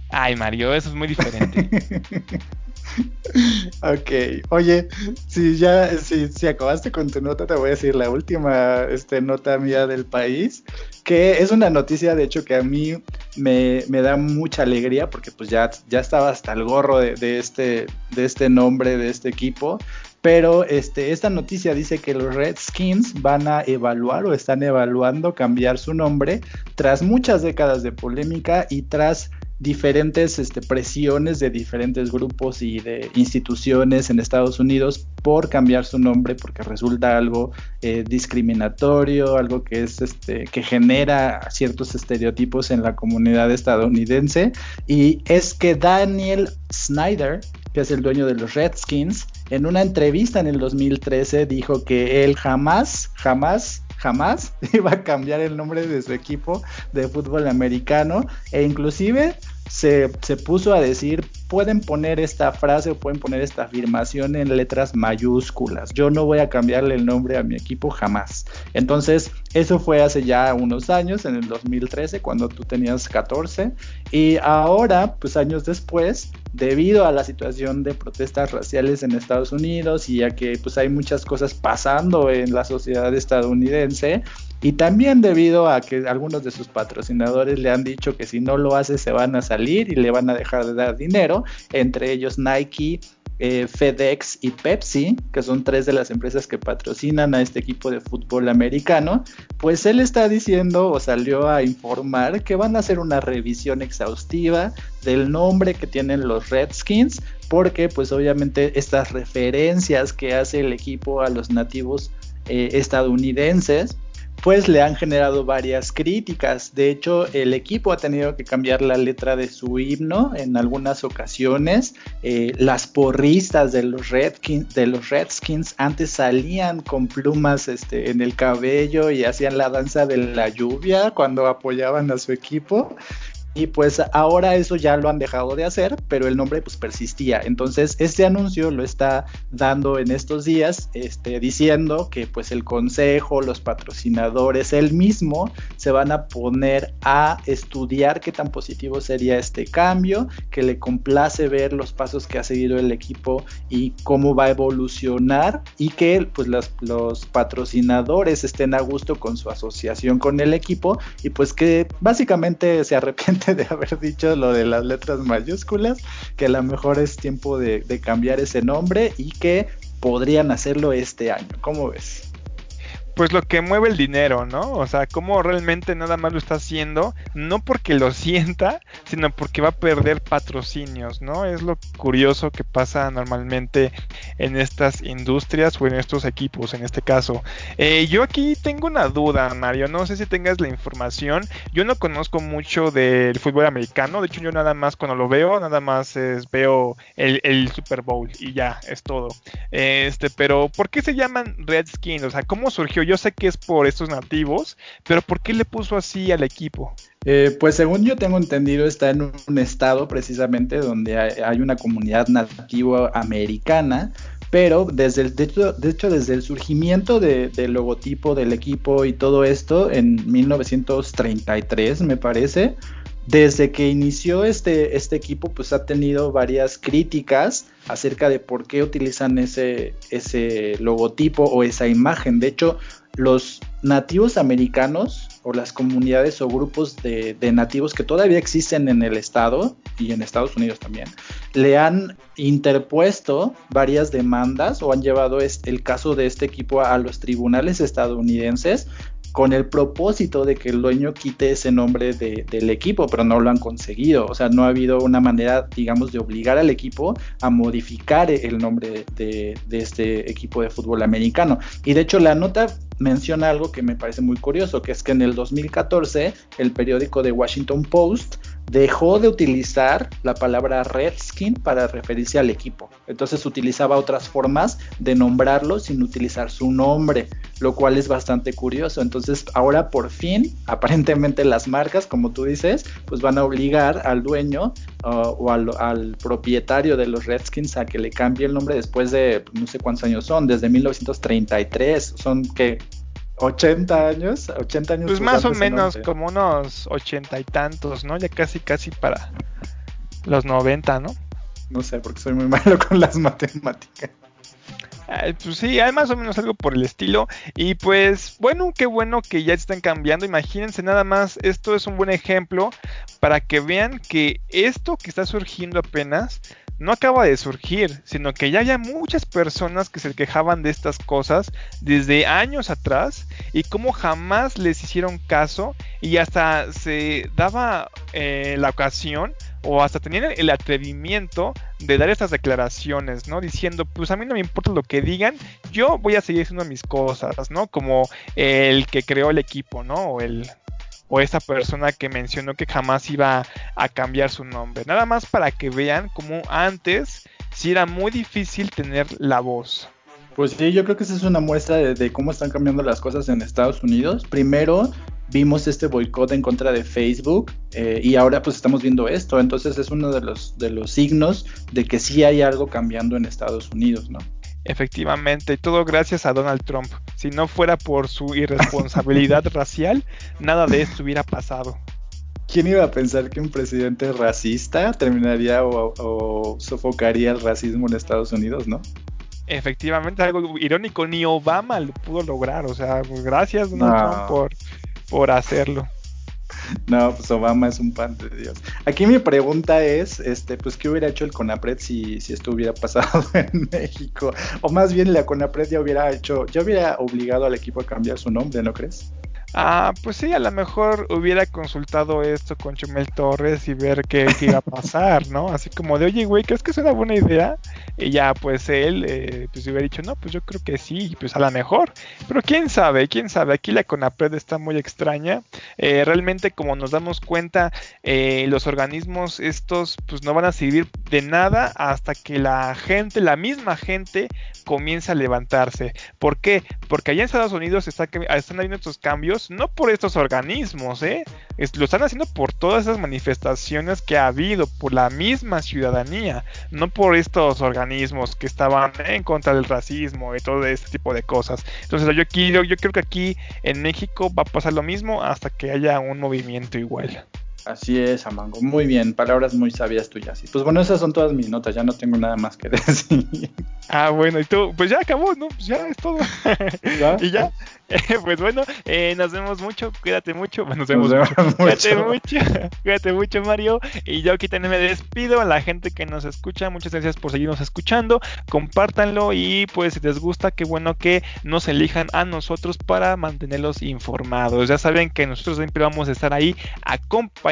Speaker 2: Ay, Mario, eso es muy diferente.
Speaker 1: ok, oye, si ya, si, si, acabaste con tu nota, te voy a decir la última este, nota mía del país, que es una noticia, de hecho, que a mí me, me da mucha alegría, porque pues ya, ya estaba hasta el gorro de, de, este, de este nombre, de este equipo, pero este, esta noticia dice que los Redskins van a evaluar o están evaluando cambiar su nombre tras muchas décadas de polémica y tras diferentes este, presiones de diferentes grupos y de instituciones en Estados Unidos por cambiar su nombre porque resulta algo eh, discriminatorio, algo que es este que genera ciertos estereotipos en la comunidad estadounidense. Y es que Daniel Snyder, que es el dueño de los Redskins, en una entrevista en el 2013 dijo que él jamás, jamás, jamás iba a cambiar el nombre de su equipo de fútbol americano e inclusive se, se, puso a decir, pueden poner esta frase o pueden poner esta afirmación en letras mayúsculas. Yo no voy a cambiarle el nombre a mi equipo jamás. Entonces, eso fue hace ya unos años, en el 2013, cuando tú tenías 14. Y ahora, pues años después, debido a la situación de protestas raciales en Estados Unidos y a que pues hay muchas cosas pasando en la sociedad estadounidense, y también debido a que algunos de sus patrocinadores le han dicho que si no lo hace se van a salir y le van a dejar de dar dinero, entre ellos Nike, eh, FedEx y Pepsi, que son tres de las empresas que patrocinan a este equipo de fútbol americano, pues él está diciendo o salió a informar que van a hacer una revisión exhaustiva del nombre que tienen los Redskins, porque pues obviamente estas referencias que hace el equipo a los nativos eh, estadounidenses, pues le han generado varias críticas. De hecho, el equipo ha tenido que cambiar la letra de su himno en algunas ocasiones. Eh, las porristas de los, Redskins, de los Redskins antes salían con plumas este, en el cabello y hacían la danza de la lluvia cuando apoyaban a su equipo. Y pues ahora eso ya lo han dejado de hacer, pero el nombre pues persistía. Entonces este anuncio lo está dando en estos días, este, diciendo que pues el consejo, los patrocinadores, él mismo se van a poner a estudiar qué tan positivo sería este cambio, que le complace ver los pasos que ha seguido el equipo y cómo va a evolucionar y que pues los, patrocinadores estén a gusto con su asociación con el equipo y pues que básicamente se arrepienten de haber dicho lo de las letras mayúsculas, que a lo mejor es tiempo de, de cambiar ese nombre y que podrían hacerlo este año. ¿Cómo ves?
Speaker 2: Pues lo que mueve el dinero, ¿no? O sea, cómo realmente nada más lo está haciendo, no porque lo sienta, sino porque va a perder patrocinios, ¿no? Es lo curioso que pasa normalmente en estas industrias o en estos equipos, en este caso. Eh, yo aquí tengo una duda, Mario, no sé si tengas la información, yo no conozco mucho del fútbol americano, de hecho yo nada más cuando lo veo, nada más veo el, el, Super Bowl y ya, es todo. Este, pero ¿por qué se llaman Redskins? O sea, ¿cómo surgió? Yo sé que es por estos nativos, pero ¿por qué le puso así al equipo?
Speaker 1: Eh, pues según yo tengo entendido, está en un estado precisamente donde hay, una comunidad nativa americana, pero desde el, de, hecho, de hecho desde el surgimiento del logotipo del equipo y todo esto en 1933 me parece, desde que inició este, este equipo, pues ha tenido varias críticas acerca de por qué utilizan ese, ese logotipo o esa imagen. De hecho, los nativos americanos o las comunidades o grupos de, nativos que todavía existen en el estado y en Estados Unidos también, le han interpuesto varias demandas o han llevado el caso de este equipo a los tribunales estadounidenses con el propósito de que el dueño quite ese nombre del equipo, pero no lo han conseguido. O sea, no ha habido una manera, digamos, de obligar al equipo a modificar el nombre de, de este equipo de fútbol americano. Y de hecho la nota menciona algo que me parece muy curioso, que es que en el 2014 el periódico de Washington Post dejó de utilizar la palabra Redskin para referirse al equipo. Entonces utilizaba otras formas de nombrarlo sin utilizar su nombre, lo cual es bastante curioso. Entonces ahora por fin, aparentemente las marcas, como tú dices, pues van a obligar al dueño uh, o al, al, propietario de los Redskins a que le cambie el nombre después de pues, no sé cuántos años son, desde 1933, son que 80 años, 80 años.
Speaker 2: Pues más o menos como unos ochenta y tantos, ¿no? Ya casi, casi para los 90, ¿no?
Speaker 1: No sé, porque soy muy malo con las matemáticas.
Speaker 2: pues sí, hay más o menos algo por el estilo. Y pues bueno, qué bueno que ya están cambiando. Imagínense nada más, esto es un buen ejemplo para que vean que esto que está surgiendo apenas no acaba de surgir, sino que ya hay muchas personas que se quejaban de estas cosas desde años atrás y como jamás les hicieron caso y hasta se daba eh, la ocasión o hasta tenían el atrevimiento de dar estas declaraciones, ¿no? Diciendo, pues a mí no me importa lo que digan, yo voy a seguir haciendo mis cosas, ¿no? Como el que creó el equipo, ¿no? O el o esa persona que mencionó que jamás iba a cambiar su nombre. Nada más para que vean cómo antes sí era muy difícil tener la voz.
Speaker 1: Pues sí, yo creo que esa es una muestra de, cómo están cambiando las cosas en Estados Unidos. Primero vimos este boicot en contra de Facebook eh, y ahora pues estamos viendo esto. Entonces es uno de los, de los signos de que sí hay algo cambiando en Estados Unidos, ¿no?
Speaker 2: Efectivamente, todo gracias a Donald Trump. Si no fuera por su irresponsabilidad racial, nada de esto hubiera pasado.
Speaker 1: ¿Quién iba a pensar que un presidente racista terminaría o, sofocaría el racismo en Estados Unidos, no?
Speaker 2: Efectivamente, algo irónico, ni Obama lo pudo lograr. O sea, pues, gracias Donald Trump por, por hacerlo.
Speaker 1: No, pues Obama es un pan de Dios. Aquí mi pregunta es, este, pues, ¿qué hubiera hecho el CONAPRED si, si esto hubiera pasado en México? O más bien la CONAPRED ya hubiera hecho, ya hubiera obligado al equipo a cambiar su nombre, ¿no crees?
Speaker 2: Ah, pues sí, a lo mejor hubiera consultado esto con Chumel Torres y ver qué, iba a pasar, ¿no? Así como de, oye, güey, ¿crees que es una buena idea? Y ya, pues él, eh, pues hubiera dicho, no, pues yo creo que sí, pues a lo mejor. Pero quién sabe, quién sabe, aquí la CONAPRED está muy extraña. Eh, realmente, como nos damos cuenta, eh, los organismos estos, pues no van a servir de nada hasta que la gente, la misma gente, comienza a levantarse. ¿Por qué? Porque allá en Estados Unidos está, están habiendo estos cambios, no por estos organismos, ¿eh? lo están haciendo por todas esas manifestaciones que ha habido, por la misma ciudadanía, no por estos organismos que estaban en contra del racismo y todo este tipo de cosas. Entonces yo, aquí, yo creo que aquí en México va a pasar lo mismo hasta que haya un movimiento igual.
Speaker 1: Así es, Amango. Muy bien, palabras muy sabias tuyas. Y pues bueno, esas son todas mis notas, ya no tengo nada más que decir.
Speaker 2: Ah, bueno, y tú, pues ya acabó, ¿no? Pues ya es todo. y ya, pues bueno, eh, nos vemos mucho, cuídate mucho, nos vemos, mucho. Cuídate mucho, cuídate mucho Mario. Y yo aquí también me despido a la gente que nos escucha, muchas gracias por seguirnos escuchando, compártanlo y pues si les gusta, qué bueno que nos elijan a nosotros para mantenerlos informados. Ya saben que nosotros siempre vamos a estar ahí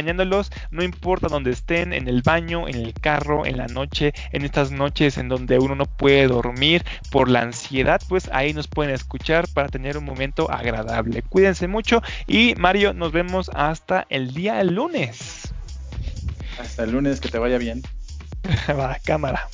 Speaker 2: acompañándolos, no importa donde estén, en el baño, en el carro, en la noche, en estas noches en donde uno no puede dormir por la ansiedad, pues ahí nos pueden escuchar para tener un momento agradable. Cuídense mucho y Mario, nos vemos hasta el día lunes.
Speaker 1: Hasta el lunes, que te vaya bien.
Speaker 2: Va, cámara.